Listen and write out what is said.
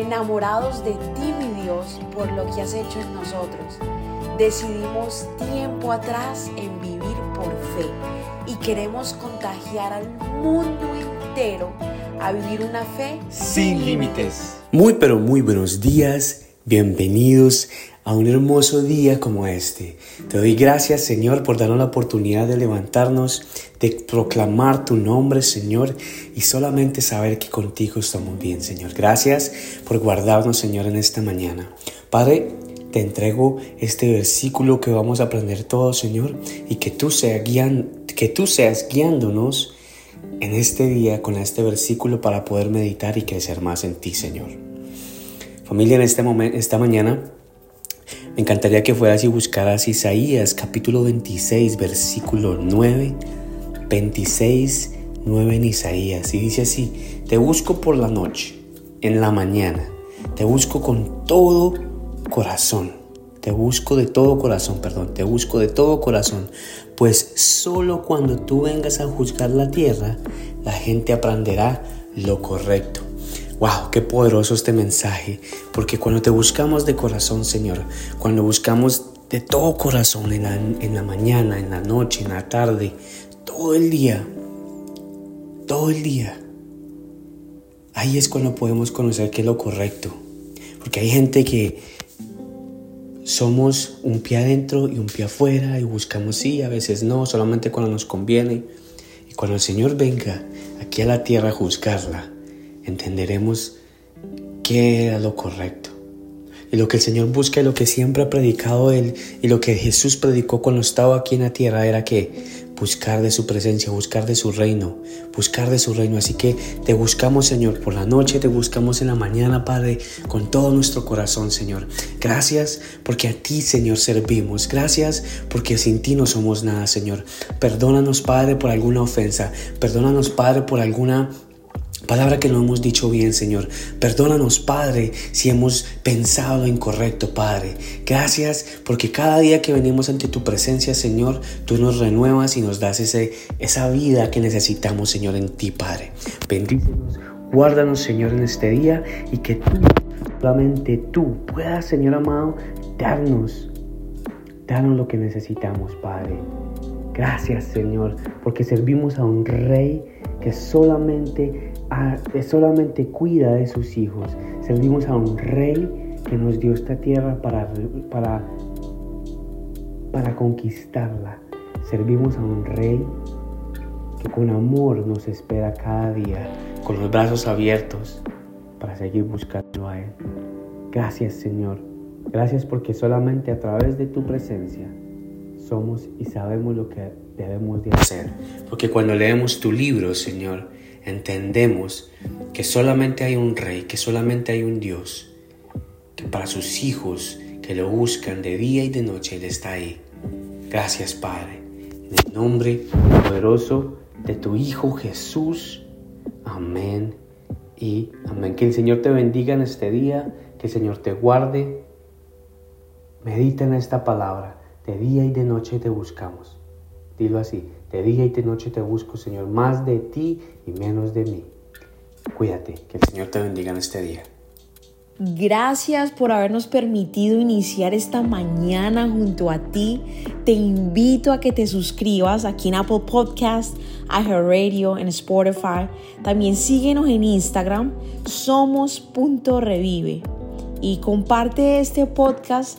enamorados de ti, mi Dios, por lo que has hecho en nosotros. Decidimos tiempo atrás en vivir por fe y queremos contagiar al mundo entero a vivir una fe sin límites. Muy pero muy buenos días, bienvenidos a un hermoso día como este. Te doy gracias Señor por darnos la oportunidad de levantarnos, de proclamar tu nombre Señor y solamente saber que contigo estamos bien Señor. Gracias por guardarnos Señor en esta mañana. Padre, te entrego este versículo que vamos a aprender todos Señor y que tú, seas que tú seas guiándonos en este día con este versículo para poder meditar y crecer más en ti Señor. Familia, en este momento, esta mañana me encantaría que fueras y buscaras Isaías capítulo 26, versículo 9, 26, 9 en Isaías. Y dice así, te busco por la noche, en la mañana, te busco con todo corazón. Te busco de todo corazón, perdón, te busco de todo corazón, pues solo cuando tú vengas a juzgar la tierra, la gente aprenderá lo correcto. Wow, qué poderoso este mensaje, porque cuando te buscamos de corazón, Señor, cuando buscamos de todo corazón en la, en la mañana, en la noche, en la tarde, todo el día, todo el día, ahí es cuando podemos conocer qué es lo correcto. Porque hay gente que somos un pie adentro y un pie afuera y buscamos sí, a veces no, solamente cuando nos conviene. Y cuando el Señor venga aquí a la tierra a juzgarla, entenderemos qué era lo correcto. Y lo que el Señor busca y lo que siempre ha predicado Él y lo que Jesús predicó cuando estaba aquí en la tierra era que buscar de su presencia, buscar de su reino, buscar de su reino. Así que te buscamos, Señor, por la noche, te buscamos en la mañana, Padre, con todo nuestro corazón, Señor. Gracias porque a ti, Señor, servimos. Gracias porque sin ti no somos nada, Señor. Perdónanos, Padre, por alguna ofensa. Perdónanos, Padre, por alguna Palabra que no hemos dicho bien, Señor. Perdónanos, Padre, si hemos pensado incorrecto, Padre. Gracias porque cada día que venimos ante tu presencia, Señor, tú nos renuevas y nos das esa vida que necesitamos, Señor, en ti, Padre. Bendícenos, guárdanos, Señor, en este día y que tú, solamente tú, puedas, Señor amado, darnos, darnos lo que necesitamos, Padre. Gracias, Señor, porque servimos a un Rey que solamente solamente cuida de sus hijos. Servimos a un rey que nos dio esta tierra para, para, para conquistarla. Servimos a un rey que con amor nos espera cada día, con los brazos abiertos para seguir buscando a Él. Gracias Señor. Gracias porque solamente a través de tu presencia somos y sabemos lo que debemos de hacer. Porque cuando leemos tu libro, Señor, entendemos que solamente hay un rey, que solamente hay un Dios, que para sus hijos que lo buscan de día y de noche Él está ahí. Gracias Padre, en el nombre poderoso de tu Hijo Jesús. Amén y amén. Que el Señor te bendiga en este día, que el Señor te guarde. Medita en esta palabra, de día y de noche te buscamos. Dilo así, de día y de noche te busco, Señor, más de ti y menos de mí. Cuídate, que el Señor te bendiga en este día. Gracias por habernos permitido iniciar esta mañana junto a ti. Te invito a que te suscribas aquí en Apple Podcast, Radio, en Spotify. También síguenos en Instagram, somos.revive. Y comparte este podcast